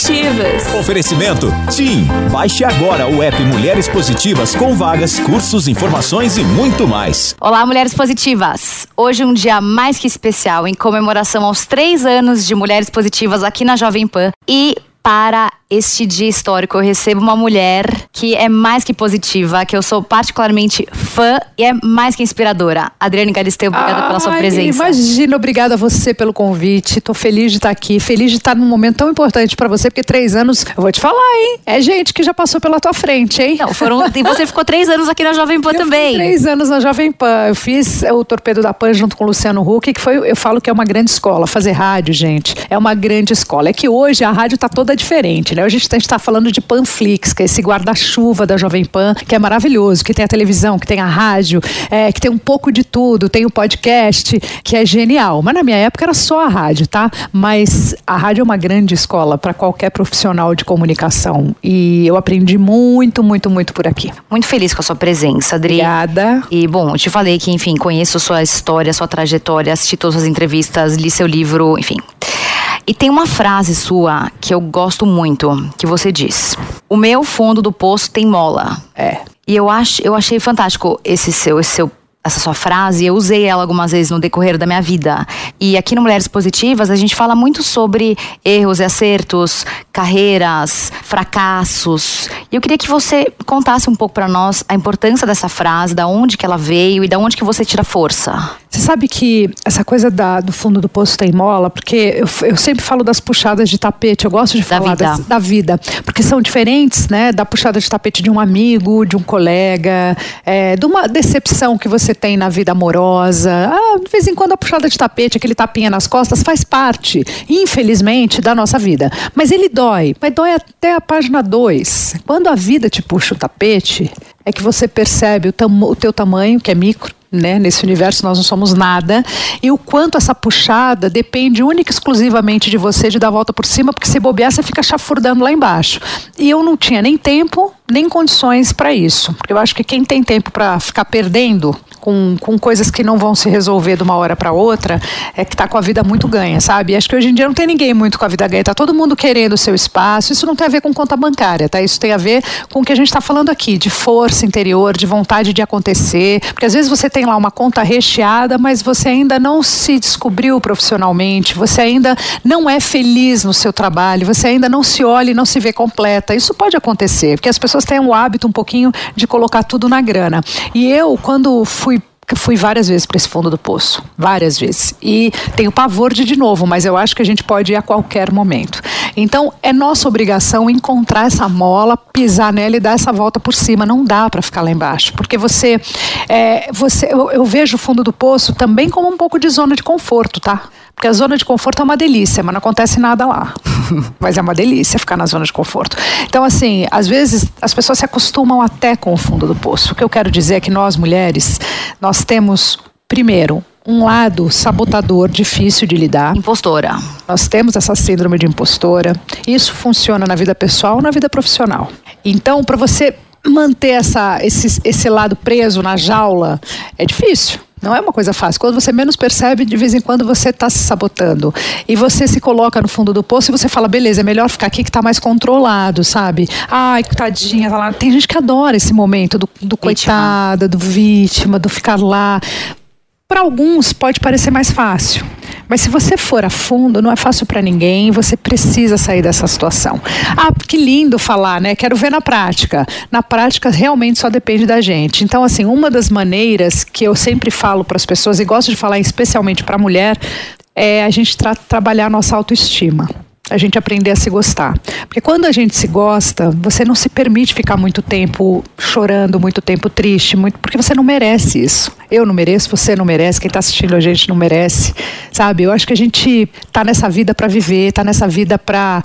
Positivas. Oferecimento TIM. Baixe agora o app Mulheres Positivas com vagas, cursos, informações e muito mais. Olá, Mulheres Positivas. Hoje um dia mais que especial em comemoração aos três anos de Mulheres Positivas aqui na Jovem Pan. E para este dia histórico, eu recebo uma mulher que é mais que positiva, que eu sou particularmente fã e é mais que inspiradora. Adriane Galisteu, obrigada Ai, pela sua presença. Imagina, obrigada a você pelo convite. Estou feliz de estar aqui, feliz de estar num momento tão importante para você, porque três anos, eu vou te falar, hein? É gente que já passou pela tua frente, hein? Não, foram. e você ficou três anos aqui na Jovem Pan eu também. três anos na Jovem Pan. Eu fiz o Torpedo da Pan junto com o Luciano Huck, que foi, eu falo que é uma grande escola. Fazer rádio, gente, é uma grande escola. É que hoje a rádio está toda diferente, né? A gente está falando de Panflix, que é esse guarda-chuva da Jovem Pan, que é maravilhoso, que tem a televisão, que tem a rádio, é, que tem um pouco de tudo, tem o podcast, que é genial. Mas na minha época era só a rádio, tá? Mas a rádio é uma grande escola para qualquer profissional de comunicação. E eu aprendi muito, muito, muito por aqui. Muito feliz com a sua presença, Adri. Obrigada. E bom, eu te falei que, enfim, conheço sua história, sua trajetória, assisti todas as entrevistas, li seu livro, enfim. E tem uma frase sua que eu gosto muito, que você diz: O meu fundo do poço tem mola. É. E eu, ach, eu achei fantástico esse seu, esse seu essa sua frase, eu usei ela algumas vezes no decorrer da minha vida. E aqui no Mulheres Positivas a gente fala muito sobre erros e acertos, carreiras, fracassos. E eu queria que você contasse um pouco para nós a importância dessa frase, da onde que ela veio e da onde que você tira força. Você sabe que essa coisa da, do fundo do poço tem mola, porque eu, eu sempre falo das puxadas de tapete, eu gosto de falar da vida. Das, da vida, porque são diferentes, né? Da puxada de tapete de um amigo, de um colega, é, de uma decepção que você tem na vida amorosa. Ah, de vez em quando a puxada de tapete, aquele tapinha nas costas, faz parte, infelizmente, da nossa vida. Mas ele dói, mas dói até a página 2. Quando a vida te puxa o tapete, é que você percebe o, o teu tamanho, que é micro, né? Nesse universo nós não somos nada. E o quanto essa puxada depende única e exclusivamente de você de dar a volta por cima, porque se bobear você fica chafurdando lá embaixo. E eu não tinha nem tempo, nem condições para isso. Porque eu acho que quem tem tempo para ficar perdendo com, com coisas que não vão se resolver de uma hora para outra, é que está com a vida muito ganha, sabe? Acho que hoje em dia não tem ninguém muito com a vida ganha, tá todo mundo querendo o seu espaço. Isso não tem a ver com conta bancária, tá? Isso tem a ver com o que a gente está falando aqui, de força interior, de vontade de acontecer. Porque às vezes você tem lá uma conta recheada, mas você ainda não se descobriu profissionalmente, você ainda não é feliz no seu trabalho, você ainda não se olha e não se vê completa. Isso pode acontecer, porque as pessoas têm o hábito um pouquinho de colocar tudo na grana. E eu, quando fui fui fui várias vezes para esse fundo do poço, várias vezes. E tenho pavor de de novo, mas eu acho que a gente pode ir a qualquer momento. Então, é nossa obrigação encontrar essa mola, pisar nela e dar essa volta por cima. Não dá para ficar lá embaixo, porque você, é, você eu, eu vejo o fundo do poço também como um pouco de zona de conforto, tá? Porque a zona de conforto é uma delícia, mas não acontece nada lá. mas é uma delícia ficar na zona de conforto. Então, assim, às vezes as pessoas se acostumam até com o fundo do poço. O que eu quero dizer é que nós, mulheres, nós temos, primeiro, um lado sabotador difícil de lidar. Impostora. Nós temos essa síndrome de impostora. Isso funciona na vida pessoal ou na vida profissional. Então, para você manter essa, esse, esse lado preso na jaula, é difícil. Não é uma coisa fácil. Quando você menos percebe, de vez em quando você está se sabotando. E você se coloca no fundo do poço e você fala, beleza, é melhor ficar aqui que está mais controlado, sabe? Ai, tadinha, tá lá. Tem gente que adora esse momento do, do coitada, do vítima, do ficar lá. Para alguns pode parecer mais fácil. Mas se você for a fundo, não é fácil para ninguém, você precisa sair dessa situação. Ah, que lindo falar, né? Quero ver na prática. Na prática, realmente só depende da gente. Então, assim, uma das maneiras que eu sempre falo para as pessoas, e gosto de falar especialmente para a mulher, é a gente tra trabalhar a nossa autoestima a gente aprender a se gostar. Porque quando a gente se gosta, você não se permite ficar muito tempo chorando, muito tempo triste, muito, porque você não merece isso. Eu não mereço, você não merece, quem está assistindo a gente não merece, sabe? Eu acho que a gente está nessa vida para viver, está nessa vida para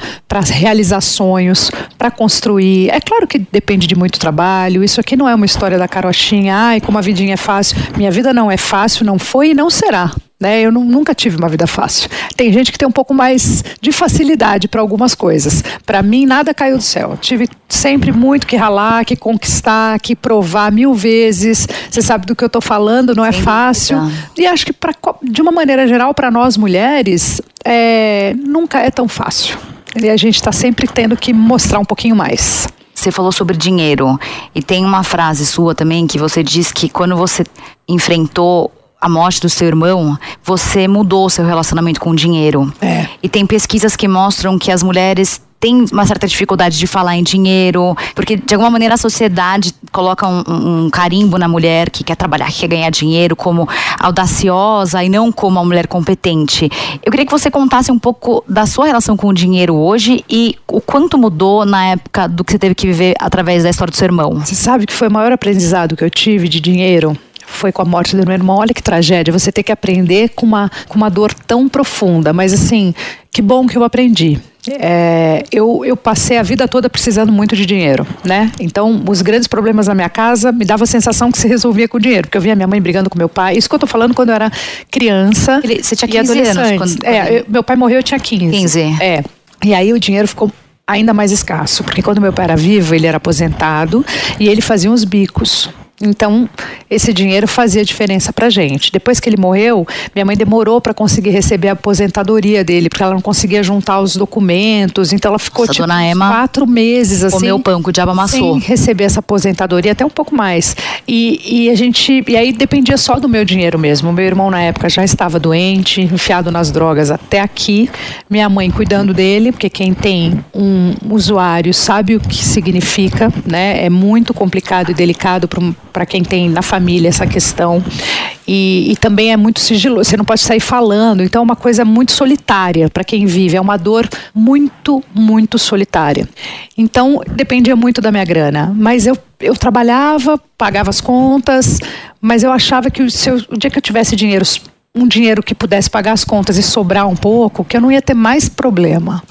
realizar sonhos, para construir. É claro que depende de muito trabalho. Isso aqui não é uma história da carochinha, ai, como a vidinha é fácil. Minha vida não é fácil, não foi e não será. Né? Eu nunca tive uma vida fácil. Tem gente que tem um pouco mais de facilidade para algumas coisas. Para mim, nada caiu do céu. Tive sempre muito que ralar, que conquistar, que provar mil vezes. Você sabe do que eu estou falando, não é Sem fácil. Dúvida. E acho que, pra, de uma maneira geral, para nós mulheres, é, nunca é tão fácil. e a gente está sempre tendo que mostrar um pouquinho mais. Você falou sobre dinheiro e tem uma frase sua também que você diz que quando você enfrentou a morte do seu irmão, você mudou o seu relacionamento com o dinheiro. É. E tem pesquisas que mostram que as mulheres tem uma certa dificuldade de falar em dinheiro, porque de alguma maneira a sociedade coloca um, um, carimbo na mulher que quer trabalhar, que quer ganhar dinheiro, como audaciosa e não como uma mulher competente. Eu queria que você contasse um pouco da sua relação com o dinheiro hoje e o quanto mudou na época do que você teve que viver através da história do seu irmão. Você sabe que foi o maior aprendizado que eu tive de dinheiro? Foi com a morte do meu irmão. Olha que tragédia, você ter que aprender com uma, com uma dor tão profunda. Mas assim, que bom que eu aprendi. É, eu, eu passei a vida toda precisando muito de dinheiro, né? Então, os grandes problemas na minha casa me dava a sensação que se resolvia com dinheiro, porque eu via minha mãe brigando com meu pai. Isso que eu tô falando quando eu era criança. Ele, você tinha 15 anos? Quando... É, eu, meu pai morreu, eu tinha 15. 15. É. E aí o dinheiro ficou ainda mais escasso, porque quando meu pai era vivo, ele era aposentado e ele fazia uns bicos. Então, esse dinheiro fazia diferença para gente. Depois que ele morreu, minha mãe demorou para conseguir receber a aposentadoria dele, porque ela não conseguia juntar os documentos. Então, ela ficou tipo, quatro meses assim. Comeu pão que o diabo amassou. Sem receber essa aposentadoria, até um pouco mais. E, e a gente. E aí dependia só do meu dinheiro mesmo. Meu irmão, na época, já estava doente, enfiado nas drogas até aqui. Minha mãe cuidando dele, porque quem tem um usuário sabe o que significa, né? É muito complicado e delicado para para quem tem na família essa questão. E, e, também é muito sigiloso, você não pode sair falando, então é uma coisa muito solitária para quem vive, é uma dor muito, muito solitária. Então dependia muito da minha grana, mas eu, eu trabalhava, pagava as contas, mas eu achava que o, seu, o dia que eu tivesse dinheiro um dinheiro que pudesse pagar as contas e sobrar um pouco, que eu não ia ter mais problema.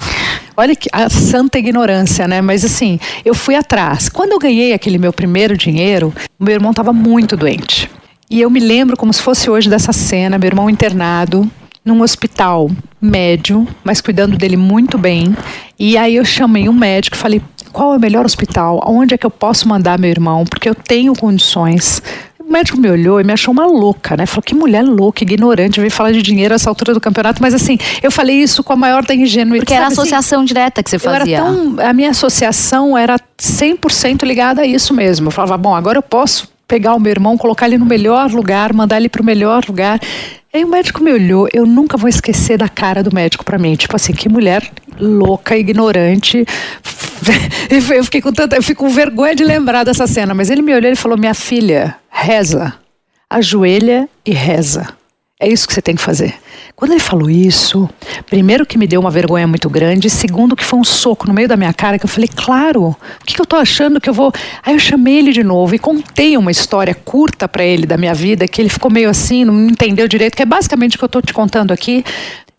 Olha que a santa ignorância, né? Mas assim, eu fui atrás. Quando eu ganhei aquele meu primeiro dinheiro, meu irmão estava muito doente. E eu me lembro como se fosse hoje dessa cena, meu irmão internado num hospital médio, mas cuidando dele muito bem. E aí eu chamei um médico e falei: qual é o melhor hospital? Onde é que eu posso mandar meu irmão? Porque eu tenho condições o médico me olhou e me achou uma louca, né? Falou que mulher louca, ignorante, veio falar de dinheiro a essa altura do campeonato. Mas assim, eu falei isso com a maior da ingenuidade. Porque era a assim, associação assim, direta que você fazia. Tão, a minha associação era 100% ligada a isso mesmo. Eu falava, bom, agora eu posso pegar o meu irmão, colocar ele no melhor lugar, mandar ele para o melhor lugar. Aí o médico me olhou, eu nunca vou esquecer da cara do médico para mim, tipo assim, que mulher louca, ignorante. Eu fiquei com tanta, eu fico com vergonha de lembrar dessa cena, mas ele me olhou e falou: "Minha filha, reza, ajoelha e reza. É isso que você tem que fazer. Quando ele falou isso, primeiro que me deu uma vergonha muito grande, segundo que foi um soco no meio da minha cara, que eu falei, claro, o que, eu tô achando que eu vou. Aí eu chamei ele de novo e contei uma história curta para ele da minha vida, que ele ficou meio assim, não entendeu direito, que é basicamente o que eu tô te contando aqui.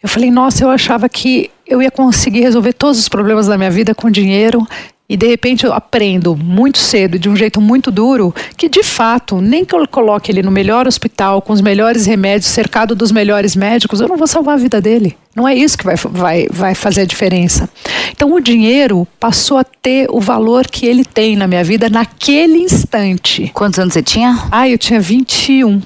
Eu falei, nossa, eu achava que eu ia conseguir resolver todos os problemas da minha vida com dinheiro e de repente eu aprendo muito cedo, de um jeito muito duro, que de fato, nem que eu coloque ele no melhor hospital, com os melhores remédios, cercado dos melhores médicos, eu não vou salvar a vida dele. Não é isso que vai, vai, vai fazer a diferença. Então o dinheiro passou a ter o valor que ele tem na minha vida naquele instante. Quantos anos você tinha? Ah, eu tinha 21.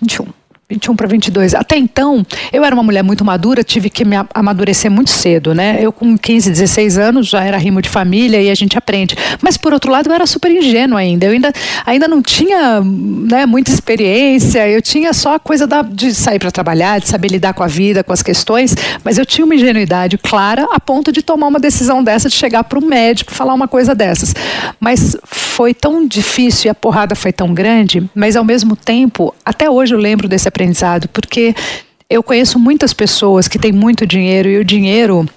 21. 21 para 22. Até então, eu era uma mulher muito madura, tive que me amadurecer muito cedo, né? Eu com 15, 16 anos já era rimo de família e a gente aprende. Mas por outro lado, eu era super ingênua ainda. Eu ainda, ainda não tinha né, muita experiência, eu tinha só a coisa da, de sair para trabalhar, de saber lidar com a vida, com as questões, mas eu tinha uma ingenuidade clara a ponto de tomar uma decisão dessa, de chegar para o médico falar uma coisa dessas. Mas foi tão difícil e a porrada foi tão grande, mas ao mesmo tempo, até hoje eu lembro desse aprendizado aprendizado, porque eu conheço muitas pessoas que têm muito dinheiro e o dinheiro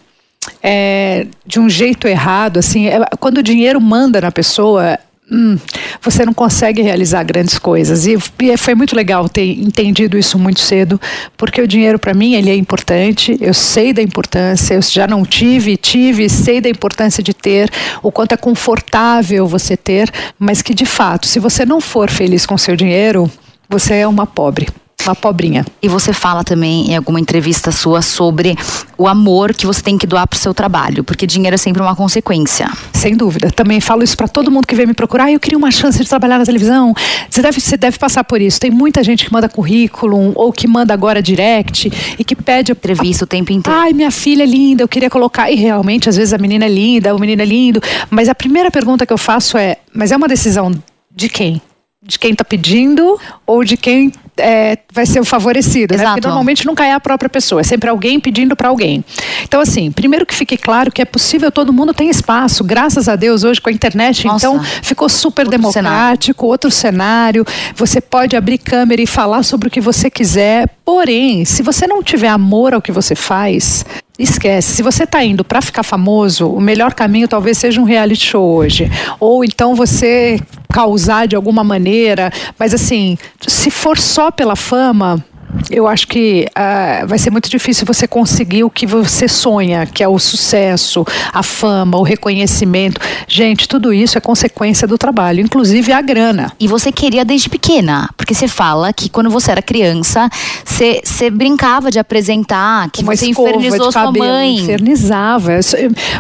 é, de um jeito errado, assim, é, quando o dinheiro manda na pessoa, hum, você não consegue realizar grandes coisas. E, e, foi muito legal ter entendido isso muito cedo, porque o dinheiro para mim ele é importante. Eu sei da importância. Eu já não tive, tive, sei da importância de ter, o quanto é confortável você ter, mas que de fato, se você não for feliz com seu dinheiro, você é uma pobre. Uma pobrinha. E você fala também em alguma entrevista sua sobre o amor que você tem que doar pro seu trabalho, porque dinheiro é sempre uma consequência. Sem dúvida. Também falo isso para todo mundo que vem me procurar. Ah, eu queria uma chance de trabalhar na televisão. Você deve, você deve passar por isso. Tem muita gente que manda currículo ou que manda agora direct e que pede entrevista o tempo inteiro. Ai, minha filha é linda, eu queria colocar. E realmente, às vezes a menina é linda, o menino é lindo. Mas a primeira pergunta que eu faço é: mas é uma decisão de quem? De quem está pedindo ou de quem é, vai ser o favorecido, né? Porque normalmente nunca é a própria pessoa, é sempre alguém pedindo para alguém. Então, assim, primeiro que fique claro que é possível, todo mundo tem espaço, graças a Deus, hoje com a internet, Nossa. então ficou super outro democrático, cenário. outro cenário. Você pode abrir câmera e falar sobre o que você quiser, porém, se você não tiver amor ao que você faz, Esquece. Se você está indo para ficar famoso, o melhor caminho talvez seja um reality show hoje. Ou então você causar de alguma maneira. Mas assim, se for só pela fama, eu acho que uh, vai ser muito difícil você conseguir o que você sonha, que é o sucesso, a fama, o reconhecimento. Gente, tudo isso é consequência do trabalho, inclusive a grana. E você queria desde pequena, porque você fala que quando você era criança, você, você brincava de apresentar, que Uma você infernizou sua mãe. Infernizava.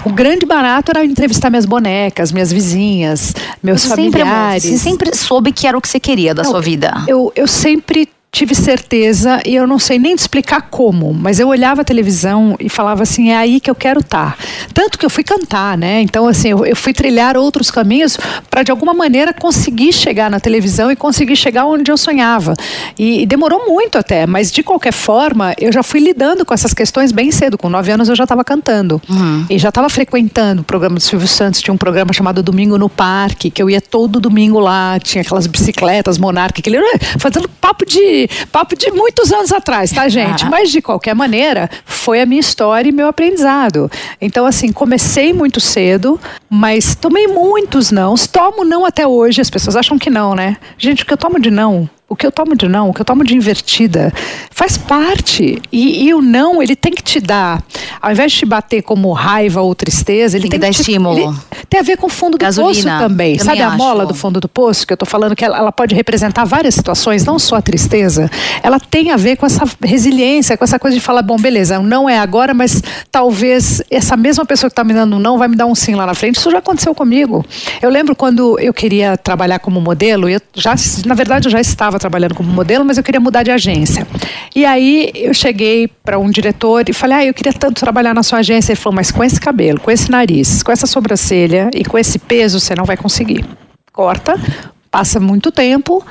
O grande barato era entrevistar minhas bonecas, minhas vizinhas, meus você familiares. Sempre, você sempre soube que era o que você queria da Não, sua vida. Eu, eu sempre tive certeza e eu não sei nem te explicar como, mas eu olhava a televisão e falava assim, é aí que eu quero estar. Tá. Tanto que eu fui cantar, né? Então, assim, eu, eu fui trilhar outros caminhos para de alguma maneira conseguir chegar na televisão e conseguir chegar onde eu sonhava. E, e, demorou muito até, mas de qualquer forma, eu já fui lidando com essas questões bem cedo. Com nove anos eu já estava cantando uhum. e já estava frequentando o programa do Silvio Santos. Tinha um programa chamado Domingo no Parque, que eu ia todo domingo lá, tinha aquelas bicicletas Monark, aquele, fazendo papo de papo de muitos anos atrás, tá, gente? Mas de qualquer maneira, foi a minha história e meu aprendizado. Então, assim, comecei muito cedo, mas tomei muitos não. Tomo não até hoje. As pessoas acham que não, né? Gente, o que eu tomo de não o que eu tomo de não, o que eu tomo de invertida, faz parte. E, e, o não, ele tem que te dar, ao invés de te bater como raiva ou tristeza, ele tem, tem que dar te, estímulo. tem a ver com o fundo do Gasolina, poço também. também Sabe acho. a mola do fundo do poço que eu tô falando que ela, ela, pode representar várias situações, não só a tristeza. Ela tem a ver com essa resiliência, com essa coisa de falar, bom, beleza, não é agora, mas talvez essa mesma pessoa que está me dando um não vai me dar um sim lá na frente. Isso já aconteceu comigo. Eu lembro quando eu queria trabalhar como modelo, eu já, na verdade, eu já estava estava trabalhando como modelo, mas eu queria mudar de agência. E aí eu cheguei para um diretor e falei: Ah, eu queria tanto trabalhar na sua agência. Ele falou: Mas com esse cabelo, com esse nariz, com essa sobrancelha e com esse peso, você não vai conseguir. Corta, passa muito tempo,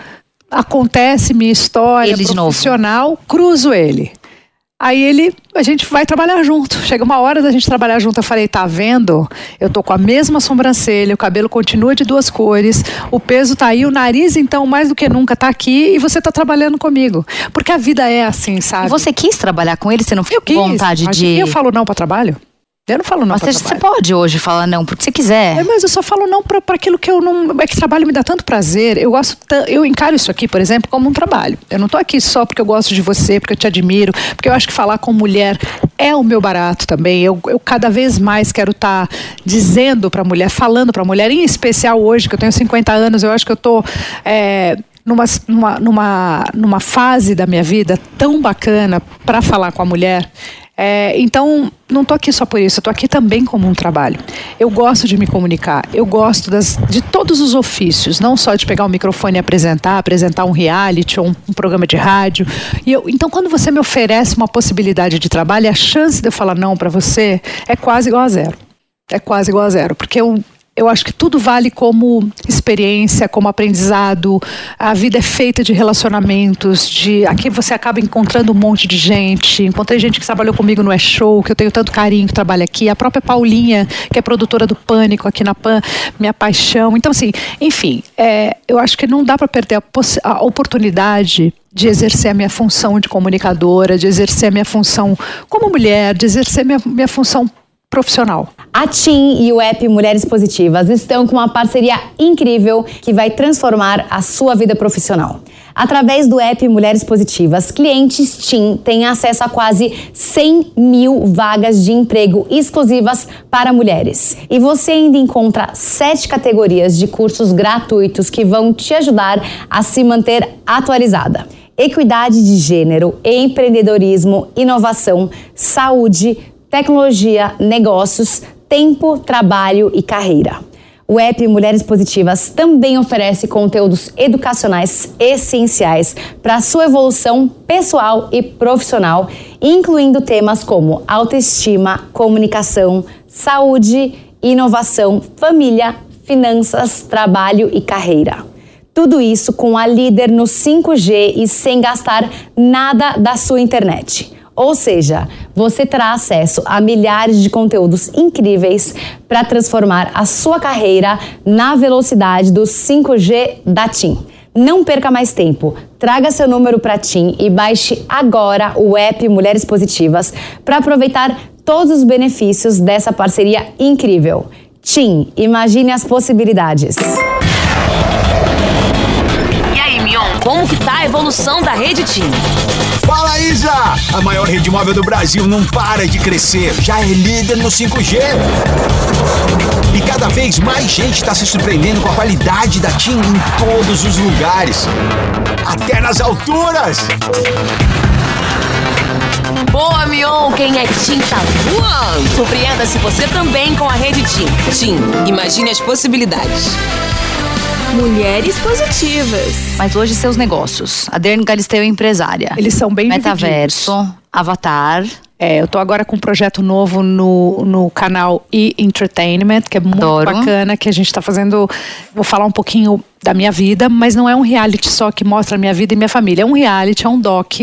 acontece minha história ele profissional, cruzo ele. Aí ele, a gente vai trabalhar junto. Chega uma hora da gente trabalhar junto. Eu falei, tá vendo? Eu tô com a mesma sobrancelha, o cabelo continua de duas cores, o peso tá aí, o nariz, então, mais do que nunca, tá aqui e você tá trabalhando comigo. Porque a vida é assim, sabe? Você quis trabalhar com ele? Você não ficou com vontade de. Eu falo não para trabalho? Eu não falo não. Mas você pode hoje falar não porque você quiser. É, mas eu só falo não para aquilo que eu não. É que trabalho me dá tanto prazer. Eu gosto. Eu encaro isso aqui, por exemplo, como um trabalho. Eu não estou aqui só porque eu gosto de você, porque eu te admiro, porque eu acho que falar com mulher é o meu barato também. Eu, eu cada vez mais quero estar tá dizendo para a mulher, falando para a mulher, em especial hoje, que eu tenho 50 anos, eu acho que eu estou. É, numa, numa, numa, numa fase da minha vida tão bacana para falar com a mulher. É, então, não estou aqui só por isso, estou aqui também como um trabalho. Eu gosto de me comunicar, eu gosto das, de todos os ofícios, não só de pegar o microfone e apresentar, apresentar um reality ou um, um programa de rádio. Eu, então, quando você me oferece uma possibilidade de trabalho, a chance de eu falar não para você é quase igual a zero. É quase igual a zero, porque eu, eu acho que tudo vale como experiência, como aprendizado. A vida é feita de relacionamentos, de aqui você acaba encontrando um monte de gente. Encontrei gente que trabalhou comigo no É Show, que eu tenho tanto carinho, que trabalha aqui. A própria Paulinha, que é produtora do Pânico aqui na Pan, minha paixão. Então, assim, enfim, é, eu acho que não dá para perder a, a oportunidade de exercer a minha função de comunicadora, de exercer a minha função como mulher, de exercer minha, minha função profissional. A TIM e o app Mulheres Positivas estão com uma parceria incrível que vai transformar a sua vida profissional. Através do app Mulheres Positivas, clientes TIM têm acesso a quase 100 mil vagas de emprego exclusivas para mulheres. E você ainda encontra sete categorias de cursos gratuitos que vão te ajudar a se manter atualizada. equidade de gênero, empreendedorismo, inovação, saúde, tecnologia, negócios, tempo, trabalho e carreira. O app Mulheres Positivas também oferece conteúdos educacionais essenciais para a sua evolução pessoal e profissional, incluindo temas como autoestima, comunicação, saúde, inovação, família, finanças, trabalho e carreira. Tudo isso com a líder no 5G e sem gastar nada da sua internet. Ou seja, você terá acesso a milhares de conteúdos incríveis para transformar a sua carreira na velocidade do 5G da TIM. Não perca mais tempo. Traga seu número para TIM e baixe agora o app Mulheres Positivas para aproveitar todos os benefícios dessa parceria incrível. TIM, imagine as possibilidades. Como que tá a evolução da rede TIM? Fala, Isa! A maior rede móvel do Brasil não para de crescer. Já é líder no 5G. E cada vez mais gente está se surpreendendo com a qualidade da TIM em todos os lugares. Até nas alturas! Boa, Mion! Quem é TIM tá voando! Surpreenda-se você também com a rede TIM. TIM, imagine as possibilidades. Mulheres positivas. Mas hoje seus negócios. A Dern Galisteu é empresária. Eles são bem Metaverso, divididos. Avatar. É, eu tô agora com um projeto novo no, no canal e-Entertainment, que é muito Adoro. bacana, que a gente tá fazendo. Vou falar um pouquinho da minha vida, mas não é um reality só que mostra a minha vida e minha família. É um reality, é um doc,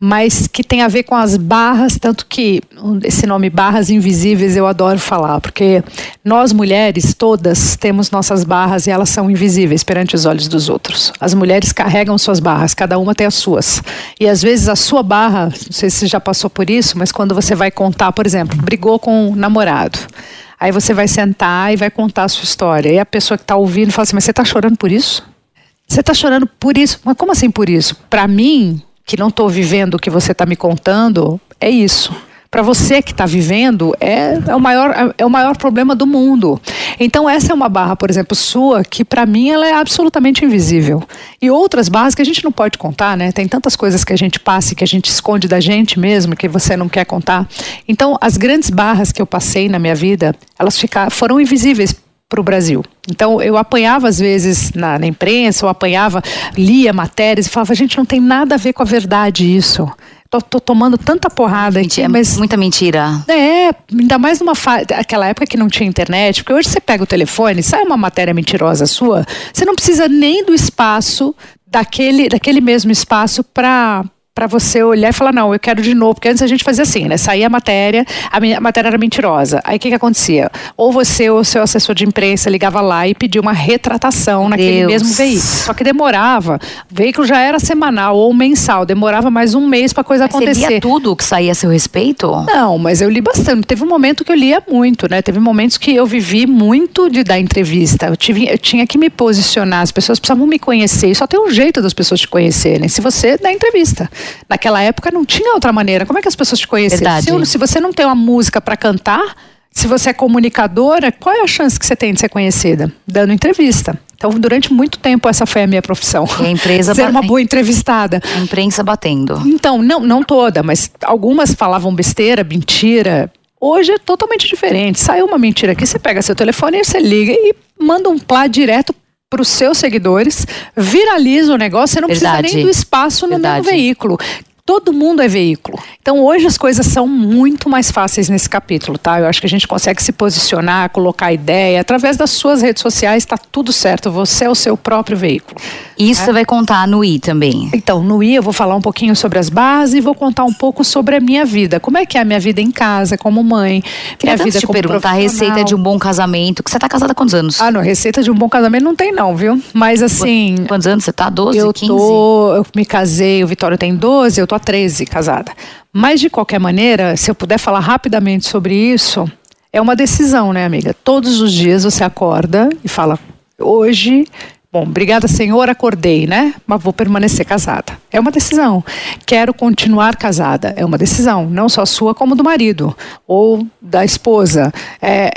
mas que tem a ver com as barras, tanto que esse nome Barras Invisíveis eu adoro falar, porque nós mulheres todas temos nossas barras e elas são invisíveis perante os olhos dos outros. As mulheres carregam suas barras, cada uma tem as suas. E às vezes a sua barra, não sei se você já passou por isso, mas quando você vai contar, por exemplo, brigou com um namorado. Aí você vai sentar e vai contar a sua história. E a pessoa que está ouvindo fala assim: Mas você está chorando por isso? Você está chorando por isso? Mas como assim por isso? Para mim, que não estou vivendo o que você está me contando, é isso. Para você que está vivendo, é, é, o maior, é o maior problema do mundo. Então, essa é uma barra, por exemplo, sua, que para mim ela é absolutamente invisível. E outras barras que a gente não pode contar, né? Tem tantas coisas que a gente passa e que a gente esconde da gente mesmo, que você não quer contar. Então, as grandes barras que eu passei na minha vida, elas ficaram, foram invisíveis para o Brasil. Então eu apanhava às vezes na, na imprensa, eu apanhava, lia matérias e falava, gente, não tem nada a ver com a verdade isso. Tô, tô tomando tanta porrada aqui, É mas muita mentira. é, ainda mais numa fa... aquela época que não tinha internet, porque hoje você pega o telefone, sai uma matéria mentirosa sua, você não precisa nem do espaço daquele, daquele mesmo espaço para para você olhar e falar, não, eu quero de novo. Porque antes a gente fazia assim, né? Saía a matéria, a, matéria era mentirosa. Aí o que, que acontecia? Ou você ou seu assessor de imprensa ligava lá e pedia uma retratação naquele Deus. mesmo veículo. Só que demorava. O veículo já era semanal ou mensal, demorava mais um mês para coisa Você acontecer. lia tudo que saía a seu respeito? Não, mas eu li bastante. Teve um momento que eu lia muito, né? Teve momentos que eu vivi muito de dar entrevista. Eu, tive, eu tinha que me posicionar, as pessoas precisavam me conhecer. E só tem um jeito das pessoas te conhecerem, se você dá entrevista. Naquela época não tinha outra maneira. Como é que as pessoas te conheciam? Se, se você não tem uma música para cantar, se você é comunicadora, qual é a chance que você tem de ser conhecida? Dando entrevista. Então, durante muito tempo, essa foi a minha profissão. E a empresa Ser uma boa entrevistada. A imprensa batendo. Então, não, não toda, mas algumas falavam besteira, mentira. Hoje é totalmente diferente. Saiu uma mentira aqui, você pega seu telefone e você liga e manda um plá direto para os seus seguidores, viraliza o negócio, você não Verdade. precisa nem do espaço no Verdade. mesmo veículo. Todo mundo é veículo. Então hoje as coisas são muito mais fáceis nesse capítulo, tá? Eu acho que a gente consegue se posicionar, colocar ideia. Através das suas redes sociais está tudo certo. Você é o seu próprio veículo. Isso você vai contar no I também. Então, no I eu vou falar um pouquinho sobre as bases e vou contar um pouco sobre a minha vida. Como é que é a minha vida em casa, como mãe, Queria minha vida te como perguntar a receita de um bom casamento. Que você tá casada há quantos anos? Ah, não, receita de um bom casamento não tem não, viu? Mas assim, Quantos anos você tá? 12, eu 15? tô, eu me casei, o Vitório tem 12, eu tô há 13 casada. Mas de qualquer maneira, se eu puder falar rapidamente sobre isso, é uma decisão, né, amiga? Todos os dias você acorda e fala: "Hoje Bom, obrigada, Senhor, acordei, né? Mas vou permanecer casada. É uma decisão. Quero continuar casada. É uma decisão, não só sua, como do marido ou da esposa. É,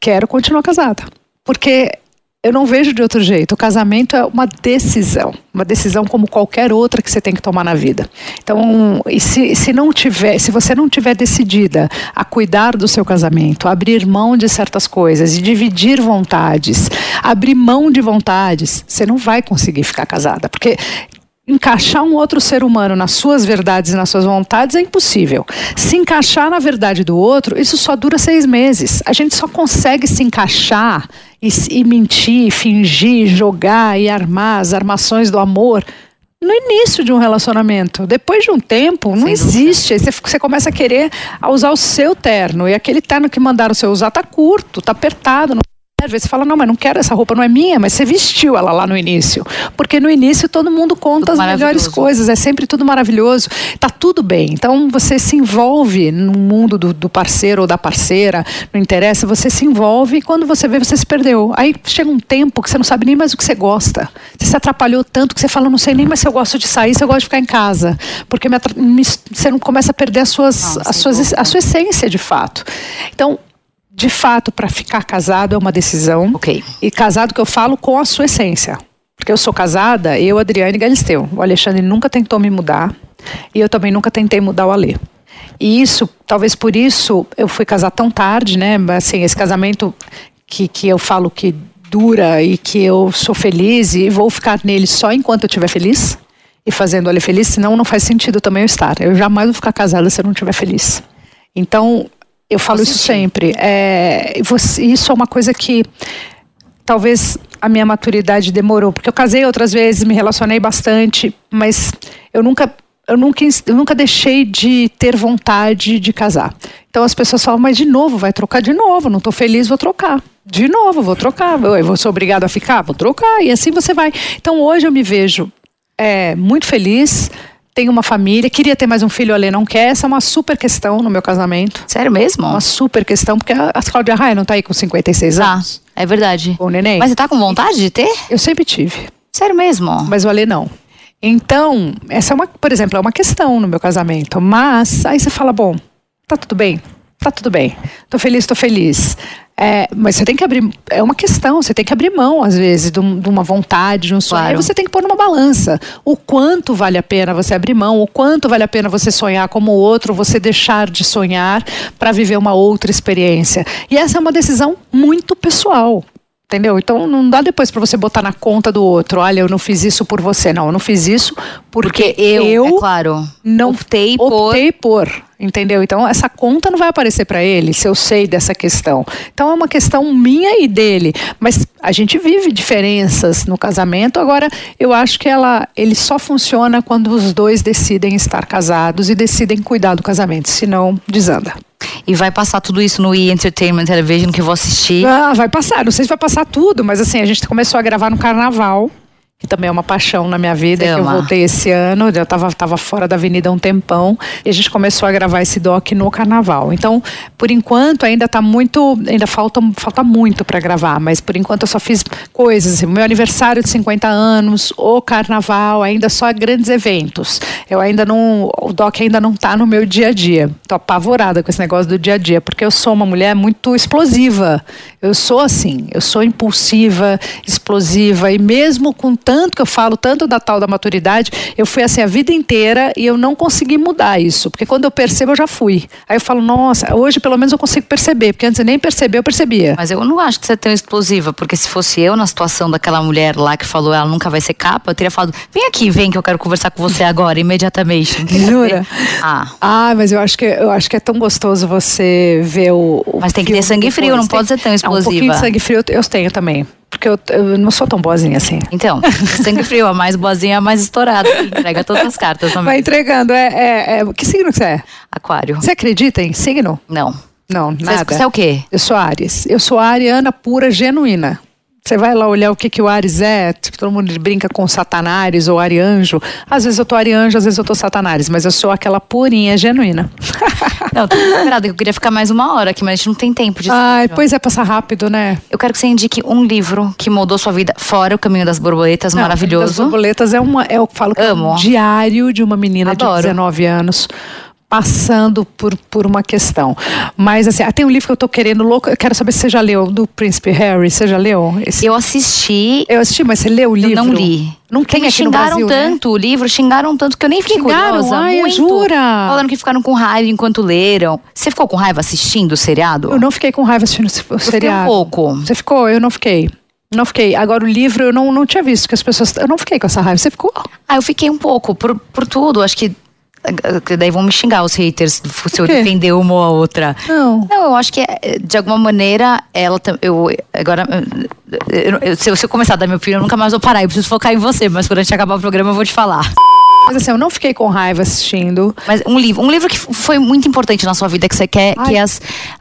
quero continuar casada. Porque eu não vejo de outro jeito. O casamento é uma decisão, uma decisão como qualquer outra que você tem que tomar na vida. Então, se, se não tiver, se você não tiver decidida a cuidar do seu casamento, abrir mão de certas coisas e dividir vontades, abrir mão de vontades, você não vai conseguir ficar casada, porque encaixar um outro ser humano nas suas verdades e nas suas vontades é impossível. Se encaixar na verdade do outro, isso só dura seis meses. A gente só consegue se encaixar e, e mentir, fingir, jogar e armar as armações do amor no início de um relacionamento. Depois de um tempo, não Sem existe. Aí você, você, começa a querer usar o seu terno. E aquele terno que mandaram você usar tá curto, tá apertado. Não às vezes você fala, não, mas não quero essa roupa, não é minha, mas você vestiu ela lá no início. Porque no início todo mundo conta tudo as melhores coisas, é sempre tudo maravilhoso. Tá tudo bem. Então você se envolve no mundo do, do parceiro ou da parceira, não interessa, você se envolve e quando você vê, você se perdeu. Aí chega um tempo que você não sabe nem mais o que você gosta. Você se atrapalhou tanto que você fala, não sei nem mais se eu gosto de sair, se eu gosto de ficar em casa. Porque me, me, você não começa a perder as suas, as suas, a sua essência de fato. Então, de fato, para ficar casado é uma decisão. Ok. E casado que eu falo com a sua essência. Porque eu sou casada, eu, Adriane Galisteu. O Alexandre nunca tentou me mudar. E eu também nunca tentei mudar o Alê. E isso, talvez por isso, eu fui casar tão tarde, né? Assim, esse casamento que, que eu falo que dura e que eu sou feliz e vou ficar nele só enquanto eu estiver feliz e fazendo ele feliz, senão não faz sentido também eu estar. Eu jamais vou ficar casada se eu não estiver feliz. Então, eu falo isso sempre. É, você, isso é uma coisa que talvez a minha maturidade demorou, porque eu casei outras vezes, me relacionei bastante, mas eu nunca eu nunca, eu nunca deixei de ter vontade de casar. Então as pessoas falam, mas de novo, vai trocar de novo, não estou feliz, vou trocar. De novo, vou trocar. Eu vou ser obrigado a ficar? Vou trocar. E assim você vai. Então hoje eu me vejo é, muito feliz, tenho uma família, queria ter mais um filho, a Lê não quer. Essa é uma super questão no meu casamento. Sério mesmo? Uma super questão, porque a Cláudia Raia não tá aí com 56 tá, anos. É verdade. Com o neném. Mas você tá com vontade de ter? Eu sempre tive. Sério mesmo? Mas o Alê não. Então, essa é uma, por exemplo, é uma questão no meu casamento. Mas aí você fala, bom, tá tudo bem, tá tudo bem. Tô feliz, tô feliz. É, mas você tem que abrir. É uma questão, você tem que abrir mão, às vezes, de, um, de uma vontade, de um sonho. Claro. Aí você tem que pôr numa balança. O quanto vale a pena você abrir mão, o quanto vale a pena você sonhar como o outro, você deixar de sonhar para viver uma outra experiência. E essa é uma decisão muito pessoal. Entendeu? Então não dá depois para você botar na conta do outro. Olha, eu não fiz isso por você, não. Eu não fiz isso porque, porque eu, eu, é claro, não optei, optei por. por entendeu? Então essa conta não vai aparecer para ele se eu sei dessa questão. Então é uma questão minha e dele, mas a gente vive diferenças no casamento. Agora eu acho que ela ele só funciona quando os dois decidem estar casados e decidem cuidar do casamento, senão desanda. E vai passar tudo isso no E Entertainment Television que eu vou assistir? Ah, vai passar. Não sei se vai passar tudo, mas assim, a gente começou a gravar no carnaval que também é uma paixão na minha vida, que eu voltei esse ano, eu estava tava fora da avenida há um tempão, e a gente começou a gravar esse doc no carnaval. Então, por enquanto, ainda está muito, ainda falta, falta muito para gravar, mas por enquanto eu só fiz coisas, assim, meu aniversário de 50 anos, o carnaval, ainda só grandes eventos. Eu ainda não, o doc ainda não está no meu dia a dia. Tô apavorada com esse negócio do dia a dia, porque eu sou uma mulher muito explosiva. Eu sou assim, eu sou impulsiva, explosiva, e mesmo com tanto que eu falo, tanto da tal da maturidade, eu fui assim a vida inteira e eu não consegui mudar isso. Porque quando eu percebo, eu já fui. Aí eu falo, nossa, hoje pelo menos eu consigo perceber, porque antes eu nem perceber, eu percebia. Mas eu não acho que você é tão explosiva, porque se fosse eu na situação daquela mulher lá que falou ela nunca vai ser capa, eu teria falado, vem aqui, vem que eu quero conversar com você agora, imediatamente. Jura? Ah. ah, mas eu acho que eu acho que é tão gostoso você ver o. o mas tem que ter sangue frio, não pode ser tão explosiva. um pouquinho de sangue frio eu tenho também. Porque eu, eu não sou tão boazinha assim. Então, sangue frio, a mais boazinha, a mais estourada. Entrega todas as cartas também. Vai entregando. É, é, é, que signo que você é? Aquário. Você acredita em signo? Não. Não, nada. Você é o quê? Eu sou Ares. Eu sou a ariana pura, genuína. Você vai lá olhar o que, que o Ares é, tipo, todo mundo brinca com Satanás ou Arianjo. Às vezes eu tô Arianjo, às vezes eu tô Satanás, mas eu sou aquela purinha genuína. Não, tô desesperada, eu queria ficar mais uma hora aqui, mas a gente não tem tempo de Ai, pois é, passar rápido, né? Eu quero que você indique um livro que mudou sua vida, fora O Caminho das Borboletas, não, maravilhoso. O Caminho das Borboletas é uma, é, eu falo que Amo. é um diário de uma menina Adoro. de 19 anos passando por, por uma questão. Mas assim, ah, tem um livro que eu tô querendo louco, eu quero saber se você já leu, do Príncipe Harry, você já leu? Esse? Eu assisti. Eu assisti, mas você leu o livro? Eu não li. Não tem aqui xingaram Brasil, né? tanto né? o livro, xingaram tanto que eu nem fiquei xingaram? curiosa. Ai, muito. jura? Falando que ficaram com raiva enquanto leram. Você ficou com raiva assistindo o seriado? Eu não fiquei com raiva assistindo o eu seriado. um pouco. Você ficou? Eu não fiquei. Não fiquei. Agora, o livro eu não, não tinha visto que as pessoas. Eu não fiquei com essa raiva. Você ficou? Ah, eu fiquei um pouco, por, por tudo. Acho que. Daí vão me xingar os haters se eu defender uma ou a outra. Não. Não, eu acho que de alguma maneira ela. Eu, agora, eu, se, eu, se eu começar a dar minha opinião, eu nunca mais vou parar. Eu preciso focar em você, mas quando a gente acabar o programa, eu vou te falar. Mas assim, eu não fiquei com raiva assistindo. Mas um livro, um livro que foi muito importante na sua vida, que você quer Ai. que as,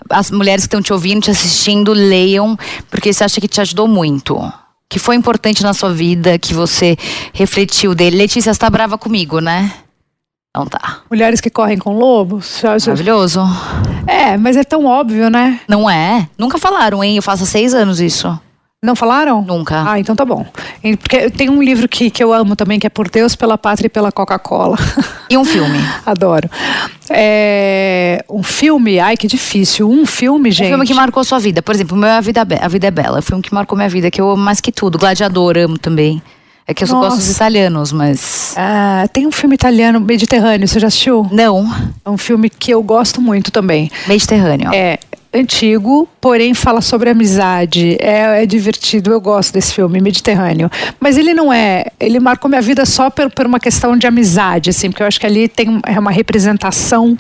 as mulheres que estão te ouvindo, te assistindo, leiam, porque você acha que te ajudou muito. Que foi importante na sua vida, que você refletiu dele. Letícia, você tá brava comigo, né? Não tá. Mulheres que correm com lobos. Maravilhoso. É, mas é tão óbvio, né? Não é? Nunca falaram, hein? Eu faço há seis anos isso. Não falaram? Nunca. Ah, então tá bom. Porque tem um livro que, que eu amo também, que é Por Deus, pela Pátria e pela Coca-Cola. E um filme? Adoro. É, um filme, ai que difícil. Um filme, gente. Um filme que marcou sua vida. Por exemplo, o meu é A Vida, a vida é Bela. É um filme que marcou minha vida, que eu amo mais que tudo. Gladiador, amo também. É que eu só gosto dos italianos, mas. Ah, tem um filme italiano, Mediterrâneo, você já assistiu? Não. É um filme que eu gosto muito também. Mediterrâneo. É, antigo, porém fala sobre amizade. É, é, divertido, eu gosto desse filme, Mediterrâneo. Mas ele não é. Ele marcou minha vida só por, por uma questão de amizade, assim, porque eu acho que ali tem é uma representação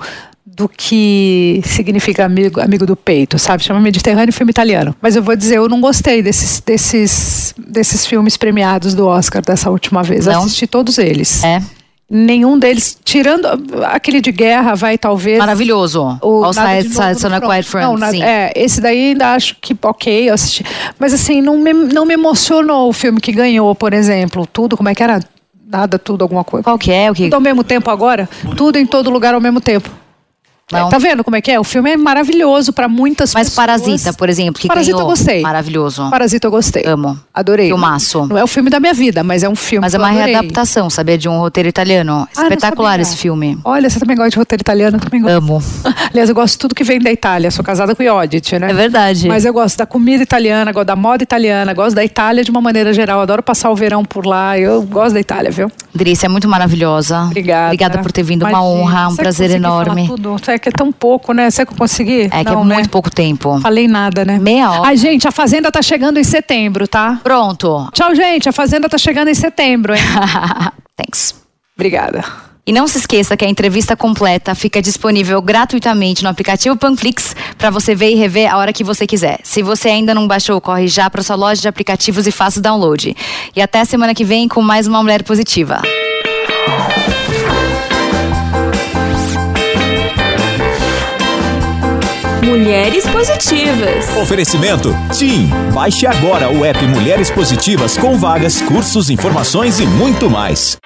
do que significa amigo, amigo do peito, sabe? Chama Mediterrâneo filme italiano. Mas eu vou dizer, eu não gostei desses, desses, desses filmes premiados do Oscar dessa última vez. Não? Assisti todos eles. É. Nenhum deles, tirando aquele de guerra, vai talvez. Maravilhoso. O All Sides Sides on a. Quiet Front, Não. É, esse daí ainda acho que ok, eu assisti. Mas assim, não me, não me emocionou o filme que ganhou, por exemplo. Tudo, como é que era? Nada, tudo, alguma coisa. Qual que é? O que? Tudo ao mesmo tempo agora? Tudo em todo lugar ao mesmo tempo. Não. É, tá vendo como é que é? O filme é maravilhoso pra muitas Mas pessoas. Parasita, por exemplo, que Parasita ganhou. eu gostei. Maravilhoso. Parasita eu gostei. Amo. Adorei. Filmaço. Não é o filme da minha vida, mas é um filme Mas é uma adorei. readaptação, sabia? De um roteiro italiano. Ah, não Espetacular esse filme. Olha, você também gosta de roteiro italiano? Eu também gosto. Amo. Aliás, eu gosto de tudo que vem da Itália. Sou casada com Iodit, né? É verdade. Mas eu gosto da comida italiana, gosto da moda italiana, gosto da Itália de uma maneira geral. Adoro passar o verão por lá. Eu gosto da Itália, viu? Você é muito maravilhosa. Obrigada. Obrigada por ter vindo. Uma Imagina. honra, um Será prazer enorme. Tudo? Será que é tão pouco, né? Será que eu consegui? É que Não, é né? muito pouco tempo. Falei nada, né? Meia hora. Ai, gente, a Fazenda tá chegando em setembro, tá? Pronto. Tchau, gente. A Fazenda tá chegando em setembro, hein? Thanks. Obrigada. E não se esqueça que a entrevista completa fica disponível gratuitamente no aplicativo Panflix para você ver e rever a hora que você quiser. Se você ainda não baixou, corre já para sua loja de aplicativos e faça o download. E até a semana que vem com mais uma mulher positiva. Mulheres Positivas. Oferecimento TIM. Baixe agora o app Mulheres Positivas com vagas, cursos, informações e muito mais.